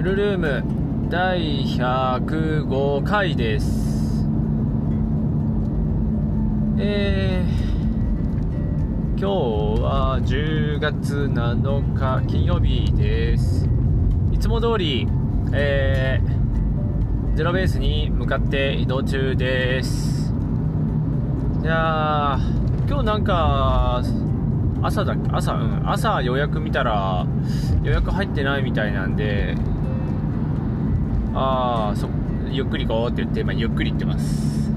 ヌルルーム第105回です。えー、今日は10月7日金曜日です。いつも通りえー、ゼロベースに向かって移動中です。いやー今日なんか朝だ朝うん朝予約見たら予約入ってないみたいなんでああそゆっくり行こうって言って、まあ、ゆっくり行ってます。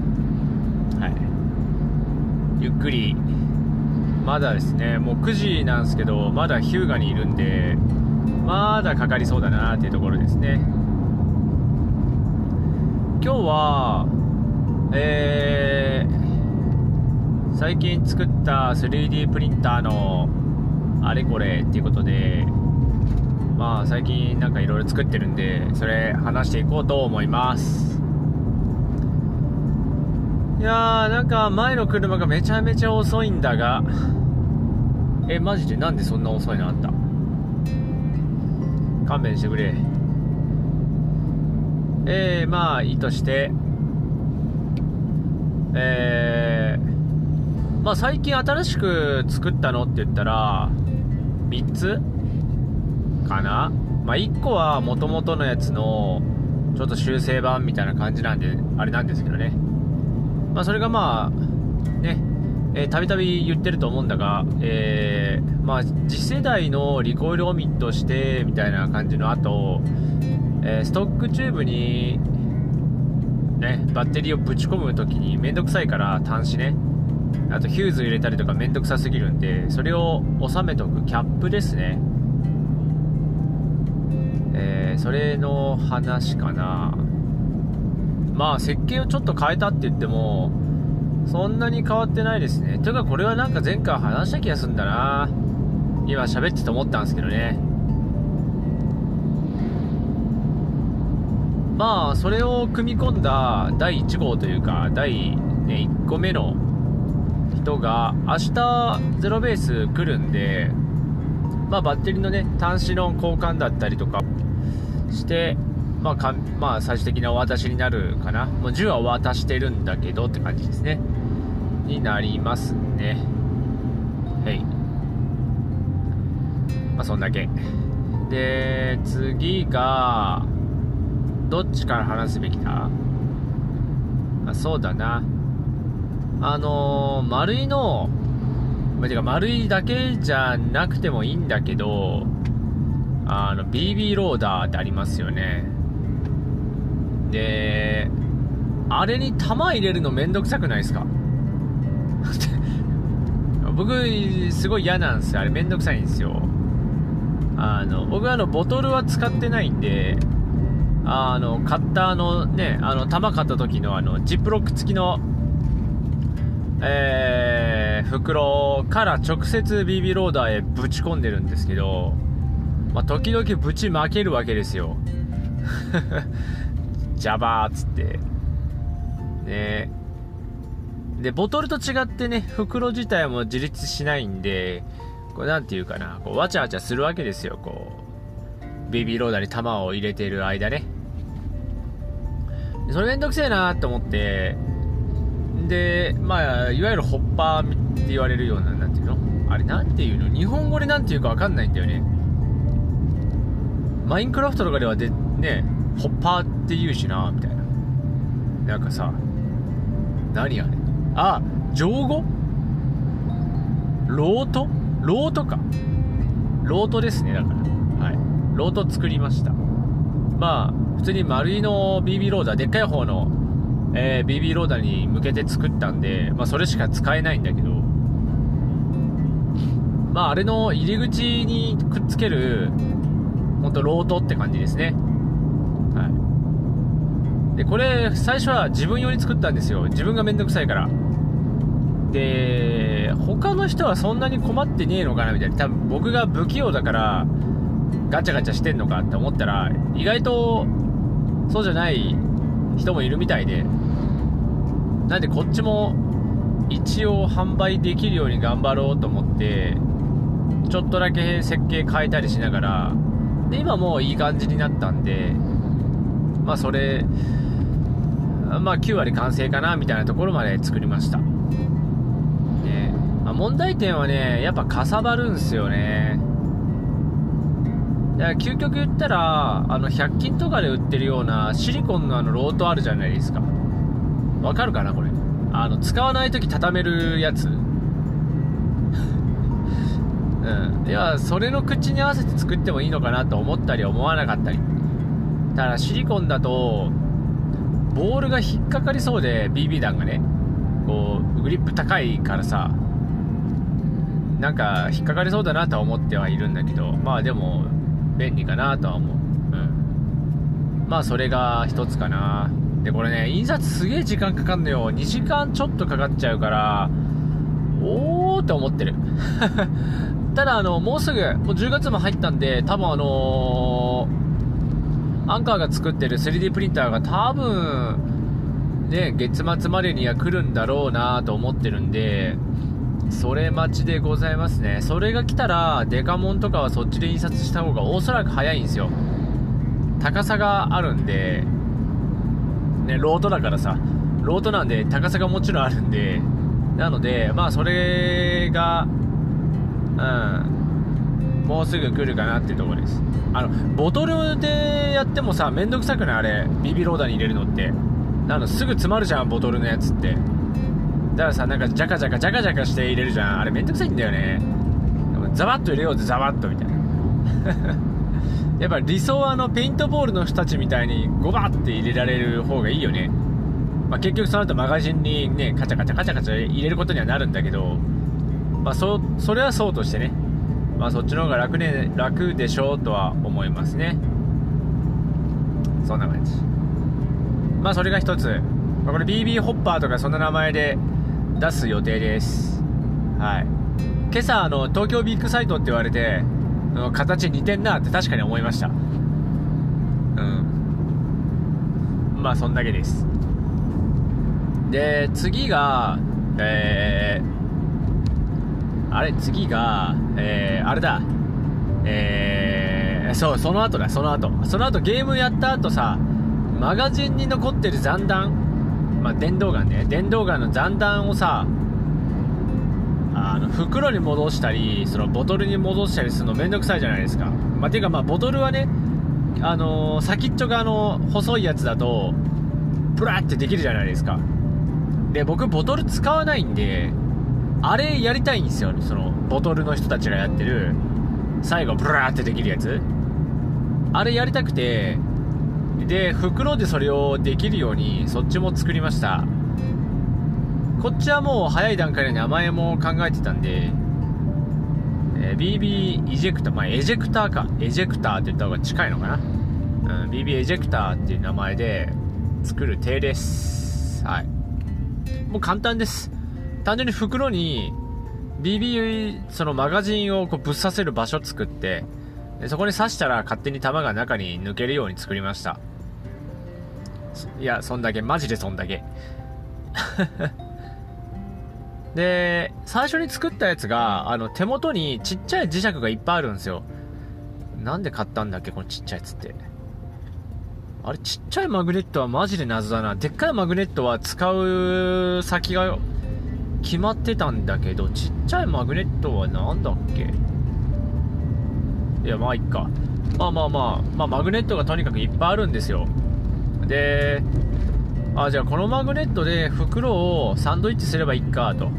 はい。ゆっくり。まだですねもう9時なんですけどまだ日向にいるんでまだかかりそうだなっていうところですね。今日はえー、最近作った 3D プリンターのあれこれっていうことでまあ最近なんかいろいろ作ってるんでそれ話していこうと思います。いやーなんか前の車がめちゃめちゃ遅いんだが。えマジで？なんでそんな遅いのあった？勘弁してくれ。えー、まあいいとして。えー、まあ最近新しく作ったのって言ったら3つ？かな。まあ1個は元々のやつのちょっと修正版みたいな感じなんであれなんですけどね。まあそれがまあねえたびたび言ってると思うんだが、えー、まあ、次世代のリコイルオミットしてみたいな感じの後、えー、ストックチューブに、ね、バッテリーをぶち込む時にめんどくさいから端子ね。あとヒューズ入れたりとかめんどくさすぎるんでそれを収めとくキャップですね。それの話かな。まあ設計をちょっと変えたって言ってもそんなに変わってないですね。というかこれはなんか前回話した気がするんだな。今喋ってて思ったんですけどね。まあそれを組み込んだ第1号というか第、1個目の人が明日ゼロベース来るんでまあバッテリーのね端子の交換だったりとかして、まあかまあ、最終的なお渡しになるかな。もう銃は渡してるんだけどって感じですね。になりますね。はい。まあ、そんだけ。で、次が、どっちから話すべきだ？あそうだな。あのー、丸いの、まあ、てか丸いだけじゃなくてもいいんだけど、あの BB ローダーってありますよね。であれに弾入れるのめんどくさくないですか？僕すごい嫌なんですよ。あれめんどくさいんですよ。あの僕あのボトルは使ってないんであのカッターのねあの弾買った時のあのジップロック付きのえー、袋から直接 BB ローダーへぶち込んでるんですけどまあ、時々ぶちまけるわけですよ。ジャバーっつって。ねで、ボトルと違ってね、袋自体も自立しないんで、これなんていうかな、こう、わちゃわちゃするわけですよ、こう。ベビーローダーに弾を入れてる間ね。それめんどくせえなと思って、で、まあ、いわゆるホッパーって言われるような、なんていうの？あれなんていうの？日本語でなんていうかわかんないんだよね。マインクラフトとかではで、ね、ホッパーって言うしな、みたいな。なんかさ、何あれあ、じょうごロート？ロートか。ロートですね、だから。はい。ロート作りました。まあ、普通に丸いの BB ローダー、でっかい方の、えー、BB ローダーに向けて作ったんで、まあ、それしか使えないんだけど、まあ、あれの入り口にくっつける、本当ロートって感じですね。はい。で、これ、最初は自分用に作ったんですよ。自分がめんどくさいから。で、他の人はそんなに困ってねえのかなみたいな。多分僕が不器用だから、ガチャガチャしてんのかって思ったら、意外と、そうじゃない人もいるみたいで。なんでこっちも、一応販売できるように頑張ろうと思って、ちょっとだけ設計変えたりしながら、で今もういい感じになったんでまあそれまあ9割完成かなみたいなところまで作りました、ねまあ、問題点はねやっぱかさばるんすよね。だから究極言ったらあの100均とかで売ってるようなシリコンのあのロートあるじゃないですか。わかるかなこれ。あの使わない時畳めるやつ。うん。いやそれの口に合わせて作ってもいいのかなと思ったり思わなかったり。ただシリコンだとボールが引っかかりそうで BB 弾がね。こうグリップ高いからさ。なんか引っかかりそうだなとは思ってはいるんだけど。まあでも便利かなとは思う。うん。まあそれが一つかな。でこれね印刷すげえ時間かかんのよ。2時間ちょっとかかっちゃうからおーって思ってる。ただあのもうすぐもう10月も入ったんで多分あのーアンカーが作ってる 3D プリンターが多分、ね、月末までには来るんだろうなと思ってるんで、それ待ちでございますね。それが来たら、デカモンとかはそっちで印刷した方がおそらく早いんですよ。高さがあるんで、ね、ロートだからさ、ロートなんで高さがもちろんあるんで、なので、まあそれが、うん、もうすぐ来るかなっていうとこです。あのボトルでやってもさめんどくさくない？あれビビローダーに入れるのって。あのすぐ詰まるじゃんボトルのやつって。だからさなんかジャカジャカジャカジャカして入れるじゃん。あれめんどくさいんだよね。ザバッと入れようぜザバッとみたいな。やっぱ理想はあのペイントボールの人たちみたいにゴバッて入れられる方がいいよね、まあ、結局その後マガジンにねカチャカチャカチャカチャ入れることにはなるんだけどまあそそれはそうとしてね。まあ、そっちの方が楽,、ね、楽でしょうとは思いますね。そんな感じ。まあそれが一つ、まあ、これ BB ホッパーとかそんな名前で出す予定です。はい。今朝あの東京ビッグサイトって言われて形似てんなって確かに思いました。うん。まあそんだけです。で次がえーあれ、次が、えー、あれだ。えー、そう、その後だ、その後。その後ゲームやった後さ、マガジンに残ってる残弾、まあ、電動ガンね、電動ガンの残弾をさ、あの、袋に戻したり、そのボトルに戻したりするのめんどくさいじゃないですか。まあ、ていうかまあ、ボトルはね、あのー、先っちょがあの、細いやつだと、プラってできるじゃないですか。で、僕、ボトル使わないんで、あれやりたいんですよね。そのボトルの人たちがやってる最後ブラーってできるやつ。あれやりたくてで袋でそれをできるようにそっちも作りました。こっちはもう早い段階で名前も考えてたんで、えー、BB イジェクターまあエジェクターか。エジェクターって言った方が近いのかな、うん、BB エジェクターっていう名前で作る手です。はい。もう簡単です。単純に袋に BB そのマガジンをこうぶっ刺せる場所作ってでそこに刺したら勝手に弾が中に抜けるように作りました。いやそんだけ。マジでそんだけ。で最初に作ったやつがあの手元にちっちゃい磁石がいっぱいあるんですよ。なんで買ったんだっけこのちっちゃいやつって。あれちっちゃいマグネットはマジで謎だな。でっかいマグネットは使う先が決まってたんだけどちっちゃいマグネットは何だっけ？いやまあいっか。まあまあまあ、まあ、マグネットがとにかくいっぱいあるんですよ。であじゃあこのマグネットで袋をサンドイッチすればいいかと。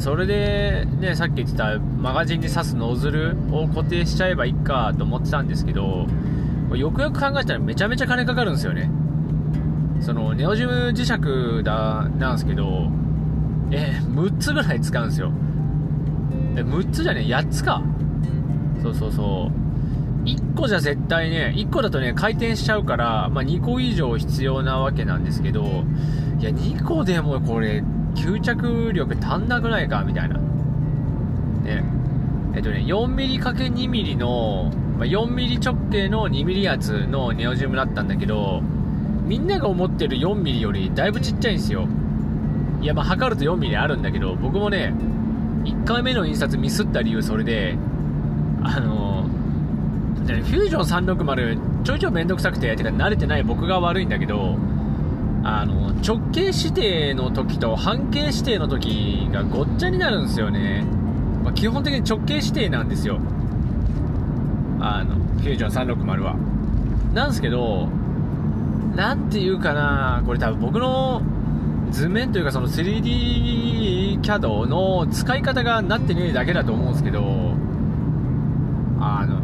それでねさっき言ってたマガジンに刺すノズルを固定しちゃえばいいかと思ってたんですけどよくよく考えたらめちゃめちゃ金かかるんですよね。そのネオジム磁石だなんですけどえー、6つぐらい使うんですよ。え、6つじゃねえ、8つか。そうそうそう。1個じゃ絶対ね、1個だとね、回転しちゃうから、まあ、2個以上必要なわけなんですけど、いや、2個でもこれ、吸着力足んなくないか？みたいな。ね。えっとね、4mm×2mm の、まあ、4mm 直径の 2mm 圧のネオジムだったんだけど、みんなが思ってる 4mm よりだいぶちっちゃいんですよ。いやまあ測ると4ミリあるんだけど僕もね1回目の印刷ミスった理由それであのフュージョン360ちょいちょいめんどくさくててか慣れてない僕が悪いんだけどあの直径指定の時と半径指定の時がごっちゃになるんですよね、まあ、基本的に直径指定なんですよ。あのフュージョン360は。なんですけどなんていうかなこれ多分僕の図面というかその 3D CAD の使い方がなってねえだけだと思うんですけどあの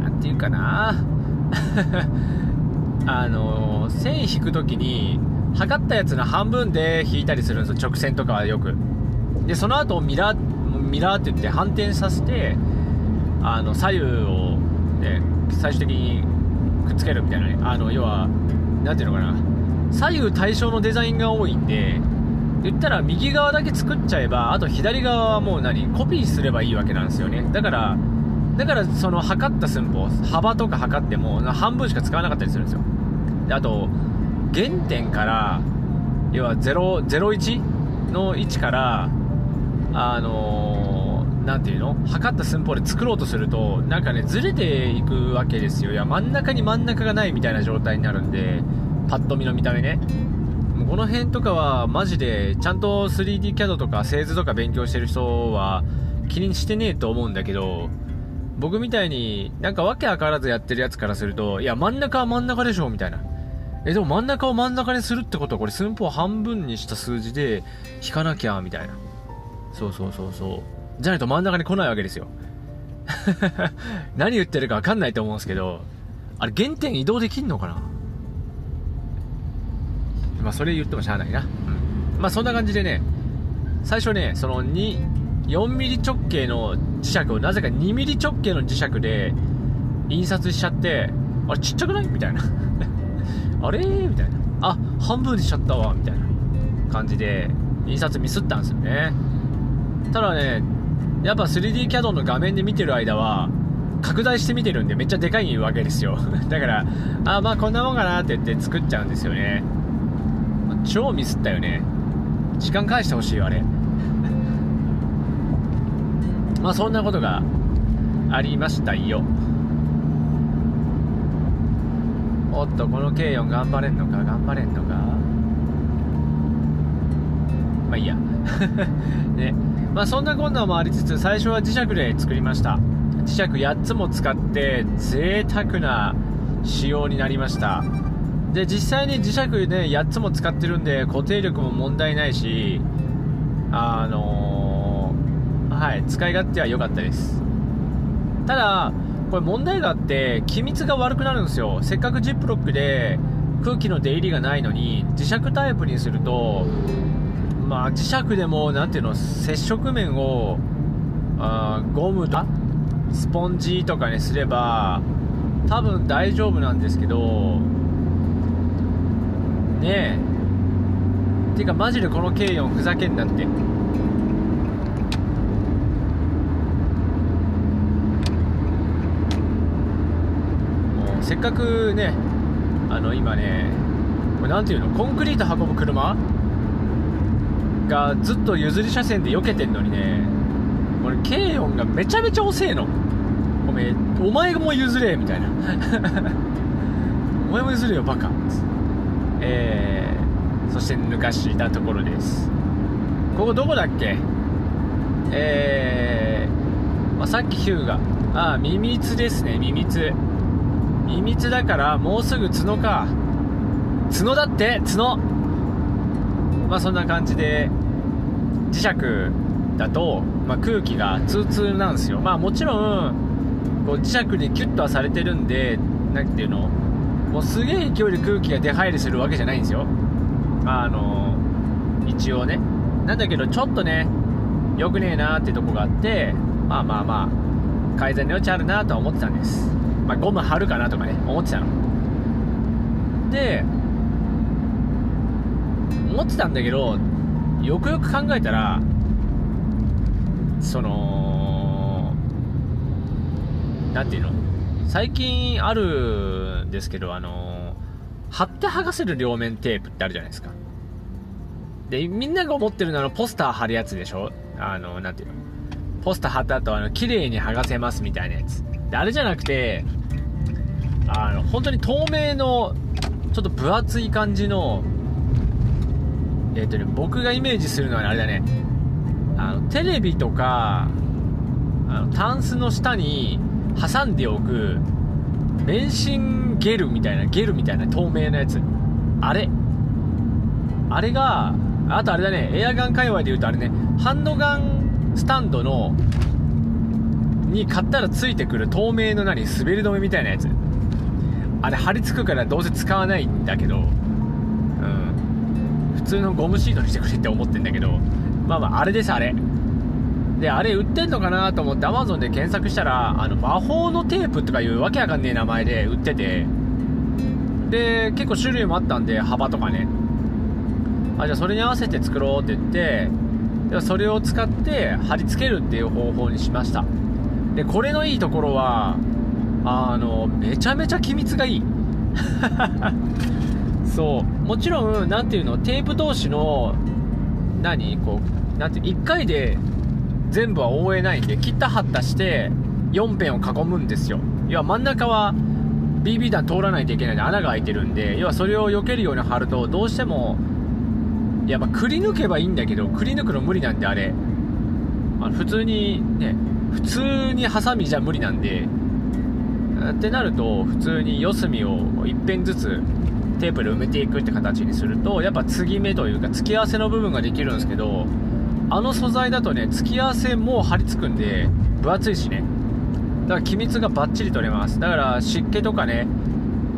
なんていうかな。あの線引く時に測ったやつの半分で引いたりするんですよ。直線とかはよく。でその後ミラーミラーって言って反転させてあの左右を、ね、最終的にくっつけるみたいなね。あの要は何ていうのかな。左右対称のデザインが多いんで言ったら右側だけ作っちゃえばあと左側はもう何コピーすればいいわけなんですよね。だからだからその測った寸法幅とか測っても半分しか使わなかったりするんですよ。であと原点から要は001の位置からあの何、ていうの？測った寸法で作ろうとするとなんかねずれていくわけですよ。いや真ん中に真ん中がないみたいな状態になるんでパッと見の見た目ね。この辺とかはマジでちゃんと 3D キャドとか製図とか勉強してる人は気にしてねえと思うんだけど僕みたいになんか訳わからずやってるやつからするといや真ん中は真ん中でしょみたいな。えでも真ん中を真ん中にするってことはこれ寸法半分にした数字で引かなきゃみたいな。そうそうそうそう。じゃないと真ん中に来ないわけですよ。何言ってるか分かんないと思うんですけどあれ原点移動できんのかな？まあそれ言ってもしゃあないな、うん、まあそんな感じでね最初ねその2 4ミリ直径の磁石をなぜか2ミリ直径の磁石で印刷しちゃってあれちっちゃくない？みたいな。あれ？みたいな。あ半分にしちゃったわ。みたいな。感じで印刷ミスったんですよね。ただねやっぱ 3D キャドの画面で見てる間は拡大して見てるんでめっちゃでかいわけですよ。だからあまあこんなもんかなって言って作っちゃうんですよね。超ミスったよね。時間返してほしいよあれ。まあそんなことがありましたよ。おっとこの K4 頑張れんのか？頑張れんのか？まあいいや。ね。まあそんなこんなもありつつ最初は磁石で作りました。磁石8つも使って贅沢な仕様になりました。で実際に磁石ね8つも使ってるんで固定力も問題ないしあのーはい、使い勝手は良かったです。ただ、これ問題があって、気密が悪くなるんですよ。せっかくジップロックで空気の出入りがないのに、磁石タイプにすると、まあ磁石でも、なんていうの、接触面を、あゴムとか、スポンジとかにすれば、多分大丈夫なんですけど、ねえ。てかマジでこの K4 ふざけんなって。せっかくねあの今ねこれなんていうの？コンクリート運ぶ車？がずっと譲り車線で避けてんのにねこれ軽音がめちゃめちゃ遅えのごめんお前も譲れみたいな お前も譲れよバカえー、そして抜かしたところです。ここどこだっけ？えー、まあ、さっきヒューがああミミツですねミミツ。秘密だからもうすぐ角か。角だって？角。まあそんな感じで磁石だと、まあ、空気が通通なんですよ。まあもちろんこう磁石でキュッとはされてるんで何ていうの？もうすげえ勢いで空気が出入りするわけじゃないんですよ。あの一応ね。なんだけどちょっとね良くねえなーってとこがあってまあまあまあ改善の余地あるなとは思ってたんです。まあ、ゴム貼るかなとかね思ってたの。で思ってたんだけどよくよく考えたらその何ていうの？最近あるんですけどあの貼って剥がせる両面テープってあるじゃないですか。でみんなが思ってるのはポスター貼るやつでしょ？あの何ていうの？ポスター貼った後あの綺麗に剥がせますみたいなやつ。であれじゃなくてあの本当に透明のちょっと分厚い感じのえっ、とね僕がイメージするのはあれだね。あのテレビとかあのタンスの下に挟んでおく免震ゲルみたいなゲルみたいな透明なやつ。あれ。あれがあとあれだね。エアガン界隈で言うとあれね。ハンドガンスタンドのに買ったらついてくる透明の何滑り止めみたいなやつ。あれ貼り付くからどうせ使わないんだけど。うん。普通のゴムシートにしてくれって思ってんだけど。まあまああれですあれ。であれ売ってんのかなと思って Amazon で検索したらあの魔法のテープとかいうわけわかんねえ名前で売ってて。で結構種類もあったんで幅とかね。あじゃあそれに合わせて作ろうって言ってでそれを使って貼り付けるっていう方法にしました。でこれのいいところはあのめちゃめちゃ機密がいい。そう。もちろん何ていうのテープ同士の何こうなんて1回で全部は覆えないんで切った貼ったして4辺を囲むんですよ。要は真ん中は BB 弾通らないといけないんで穴が開いてるんで要はそれを避けるように貼るとどうしてもやっぱくり抜けばいいんだけどくり抜くの無理なんであれ。あ普通にね普通にハサミじゃ無理なんでってなると普通に四隅を一辺ずつテープで埋めていくって形にするとやっぱ継ぎ目というか付き合わせの部分ができるんですけどあの素材だとね付き合わせも貼り付くんで分厚いしね。だから機密がバッチリ取れます。だから湿気とかね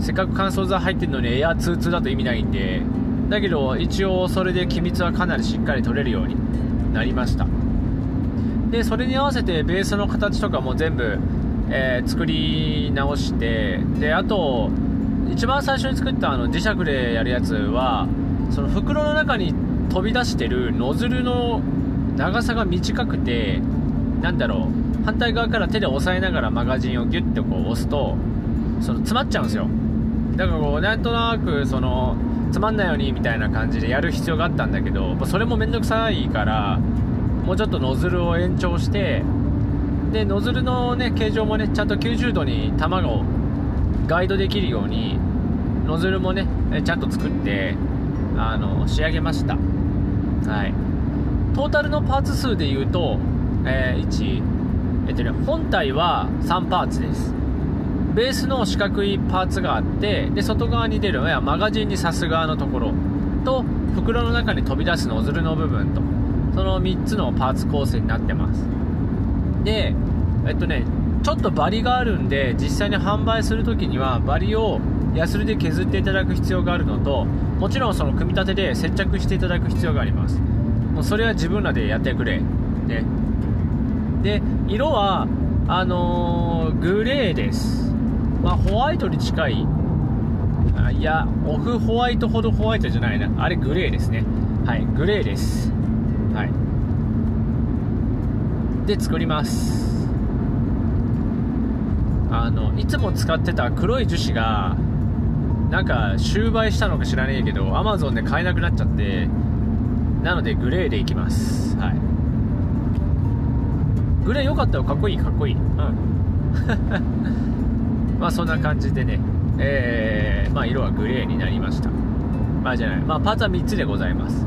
せっかく乾燥剤入ってるのにエアツーツーだと意味ないんで。だけど一応それで機密はかなりしっかり取れるようになりました。でそれに合わせてベースの形とかも全部、えー、作り直して。であと一番最初に作ったあの磁石でやるやつはその袋の中に飛び出してるノズルの長さが短くてなんだろう反対側から手で押さえながらマガジンをギュッとこう押すとその詰まっちゃうんですよ。だからこうなんとなくそのつまんないようにみたいな感じでやる必要があったんだけどそれもめんどくさいからもうちょっとノズルを延長してでノズルのね形状もねちゃんと90度に玉をガイドできるようにノズルもねちゃんと作ってあの仕上げました。はい。トータルのパーツ数でいうと、えー、1えっとね本体は3パーツです。ベースの四角いパーツがあってで外側に出るマガジンに刺す側のところ。と袋の中に飛び出すノズルの部分と。その3つのパーツ構成になってます。でえっとねちょっとバリがあるんで実際に販売する時にはバリをヤスリで削っていただく必要があるのともちろんその組み立てで接着していただく必要があります。うそれは自分らでやってくれ。ね。で色はあのー、グレーです。まあホワイトに近い。あいやオフホワイトほどホワイトじゃないな。あれグレーですね。はいグレーです。はい。で作ります。あのいつも使ってた黒い樹脂がなんか終売したのか知らねえけど Amazon で買えなくなっちゃってなのでグレーでいきます。はい。グレー良かったよかっこいいかっこいい。うん まあそんな感じでね。えー、まあ色はグレーになりました。まあじゃない。まあパーツは3つでございます。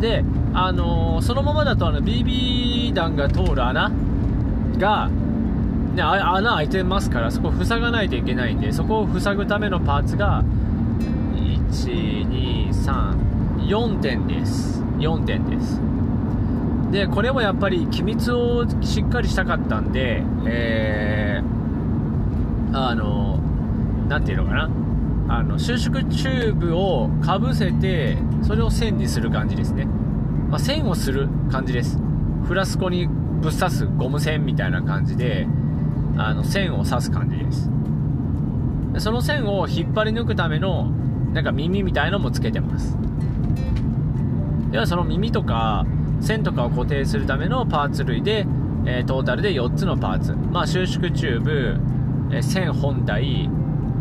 であのー、そのままだとあの BB 弾が通る穴がね、穴開いてますからそこを塞がないといけないんでそこを塞ぐためのパーツが1234点です。4点です。でこれもやっぱり機密をしっかりしたかったんでえー、あの何ていうのかな。あの収縮チューブをかぶせてそれを線にする感じですね、まあ、線をする感じです。フラスコにぶっ刺すゴム線みたいな感じであの線を刺す感じです。その線を引っ張り抜くためのなんか耳みたいのもつけてます。ではその耳とか線とかを固定するためのパーツ類で、えー、トータルで4つのパーツ、まあ、収縮チューブ、えー、線本体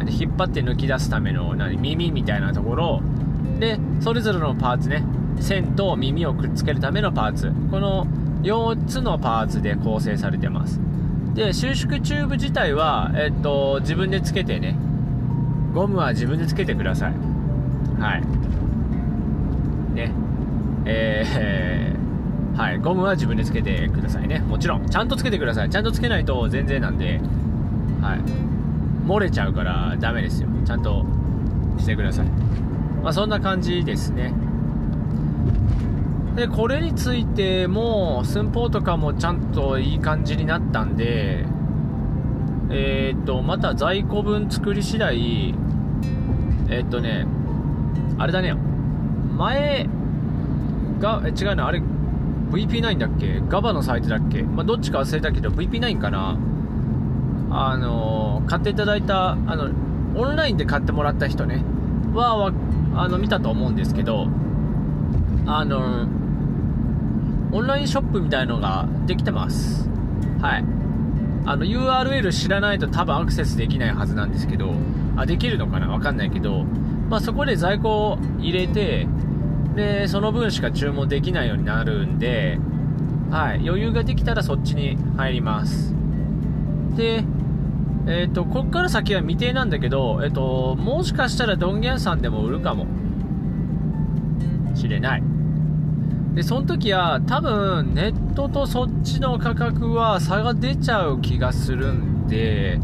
引っ張って抜き出すための何耳みたいなところ。でそれぞれのパーツね。線と耳をくっつけるためのパーツ。この4つのパーツで構成されてます。で収縮チューブ自体は、えっと、自分でつけてね。ゴムは自分でつけてください。はい。ねえー、はいゴムは自分でつけてくださいね。もちろん。ちゃんとつけてください。ちゃんとつけないと全然なんではい。漏れちゃうからダメですよ。ちゃんとしてください。まあそんな感じですね。でこれについても寸法とかもちゃんといい感じになったんでえー、っとまた在庫分作り次第えー、っとねあれだね。前が違うなあれ VP9 だっけ？ガバのサイトだっけ、まあ、どっちか忘れたけど VP9 かな。あの買っていただいたあのオンラインで買ってもらった人ね。はあの見たと思うんですけどあのオンラインショップみたいのができてます。はい。あの URL 知らないと多分アクセスできないはずなんですけど、あ、できるのかな？わかんないけど、まあそこで在庫を入れて、で、その分しか注文できないようになるんで、はい、余裕ができたらそっちに入ります。で、えっ、ー、と、こっから先は未定なんだけど、えっ、ー、と、もしかしたらドンギャンさんでも売るかもしれない。で、その時は多分ネットとそっちの価格は差が出ちゃう気がするんで、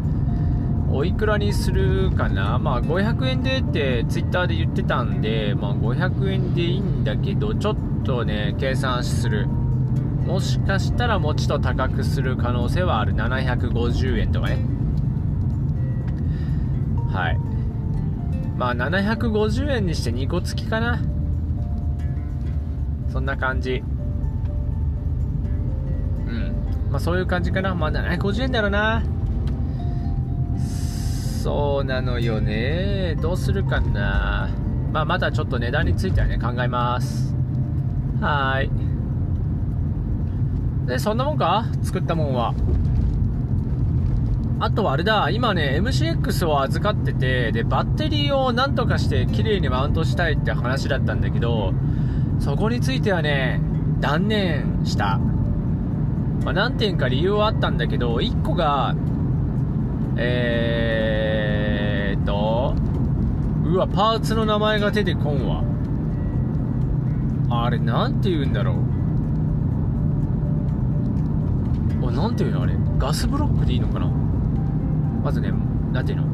おいくらにするかな？まあ500円でってツイッターで言ってたんで、まあ500円でいいんだけど、ちょっとね、計算する。もしかしたらもうちょっと高くする可能性はある。750円とかね。はい。まあ750円にして2個付きかな。そんな感じ。うん。まあそういう感じかな。まあ750円だろうな。そうなのよね。どうするかな。まあまだちょっと値段についてはね、考えます。はい。で、そんなもんか？作ったもんは。あとはあれだ、今ね、MCX を預かってて、で、バッテリーをなんとかして綺麗にマウントしたいって話だったんだけど、そこについてはね、断念した。まあ、何点か理由はあったんだけど、1個が、えー、うわ、パーツの名前が出てこんわ。あれ、なんて言うんだろう。お、なんて言うの？あれ。ガスブロックでいいのかな？まずね、なんていうの？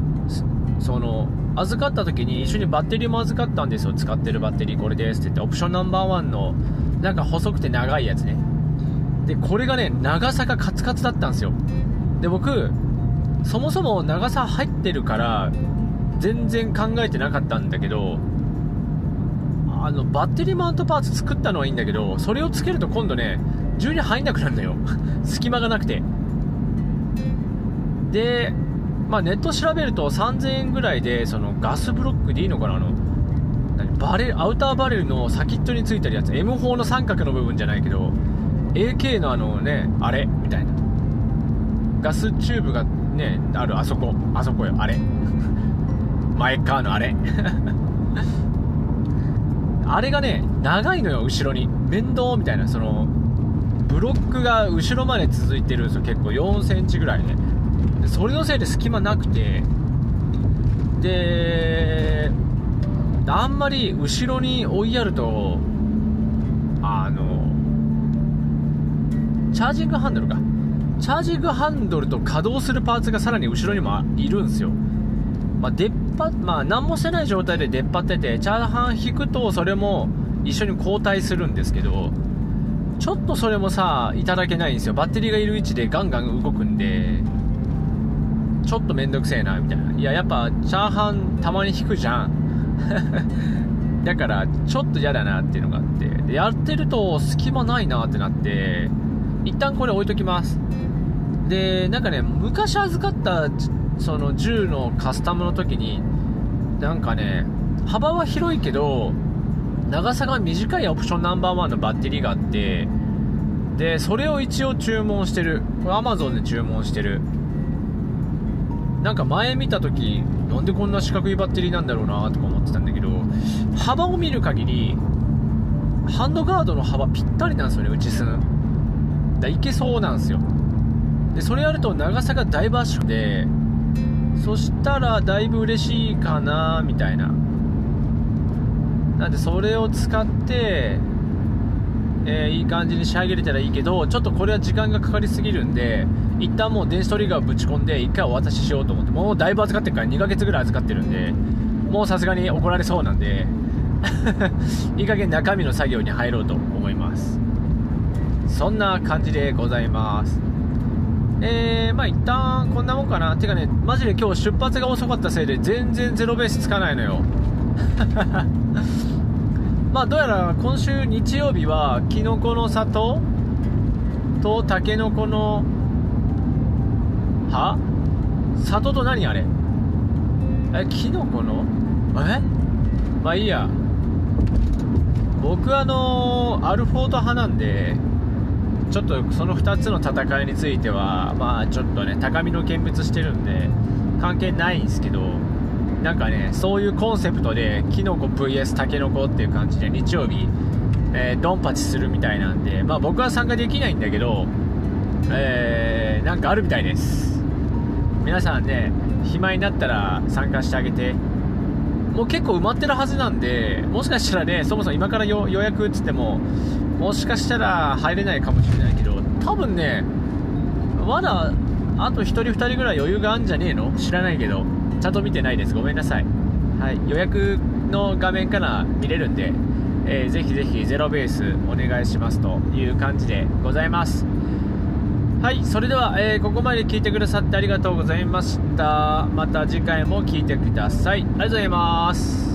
その、預かった時に一緒にバッテリーも預かったんですよ。使ってるバッテリーこれですって言って、オプションナンバーワンの、なんか細くて長いやつね。で、これがね、長さがカツカツだったんですよ。で、僕、そもそも長さ入ってるから、全然考えてなかったんだけど、あの、バッテリーマウントパーツ作ったのはいいんだけど、それをつけると今度ね、銃に入んなくなるんだよ。隙間がなくて。で、まあ、ネット調べると3000円ぐらいでそのガスブロックでいいのかなあのバレルアウターバレルの先っちょについてるやつ M4 の三角の部分じゃないけど AK のあのねあれみたいなガスチューブがねあるあそこあそこよあれ前側のあれ。あれがね長いのよ後ろに。面倒みたいなそのブロックが後ろまで続いてるんですよ結構4センチぐらいね。それのせいで隙間なくて。であんまり後ろに追いやるとあのチャージングハンドルか。チャージングハンドルと稼働するパーツがさらに後ろにもいるんですよ。まあ、出っ張まあ、何もしてない状態で出っ張ってて、チャーハン引くと、それも一緒に交代するんですけど、ちょっとそれもさ、いただけないんですよ。バッテリーがいる位置でガンガン動くんで、ちょっとめんどくせえな、みたいな。いや、やっぱ、チャーハンたまに引くじゃん。だから、ちょっと嫌だなっていうのがあって。で、やってると隙間ないなってなって、一旦これ置いときます。で、なんかね、昔預かった、その銃のカスタムの時に、なんかね、幅は広いけど、長さが短いオプションナンバーワンのバッテリーがあって、で、それを一応注文してる。これ Amazon で注文してる。なんか前見た時なんでこんな四角いバッテリーなんだろうなとか思ってたんだけど幅を見る限りハンドガードの幅ぴったりなんですよね内すんだいけそうなんですよでそれやると長さがだいぶ圧縮でそしたらだいぶ嬉しいかなみたいな。なんでそれを使ってえー、いい感じに仕上げれたらいいけどちょっとこれは時間がかかりすぎるんで一旦もう電子トリガーをぶち込んで1回お渡ししようと思ってもうだいぶ預かってるから2ヶ月ぐらい預かってるんでもうさすがに怒られそうなんで いい加減中身の作業に入ろうと思います。そんな感じでございます。えー、まあ一旦こんなもんかな。てかねマジで今日出発が遅かったせいで全然ゼロベースつかないのよ。まあどうやら今週日曜日はきのこの里？とたけのこのは里と何あれ？えきのこの？え？まあいいや。僕あのアルフォート派なんでちょっとその2つの戦いについてはまあちょっとね高みの見物してるんで関係ないんですけどなんかねそういうコンセプトでキノコ VS タケノコっていう感じで日曜日、えー、ドンパチするみたいなんでまあ僕は参加できないんだけどえー、なんかあるみたいです。皆さんね暇になったら参加してあげて。もう結構埋まってるはずなんでもしかしたらねそもそも今から予約っつってももしかしたら入れないかもしれないけど多分ねまだあと1人2人ぐらい余裕があるんじゃねえの？知らないけどちゃんと見てないです。ごめんなさい。はい。予約の画面から見れるんで、えー、ぜひぜひゼロベースお願いしますという感じでございます。はい。それでは、えー、ここまで聞いてくださってありがとうございました。また次回も聞いてください。ありがとうございます。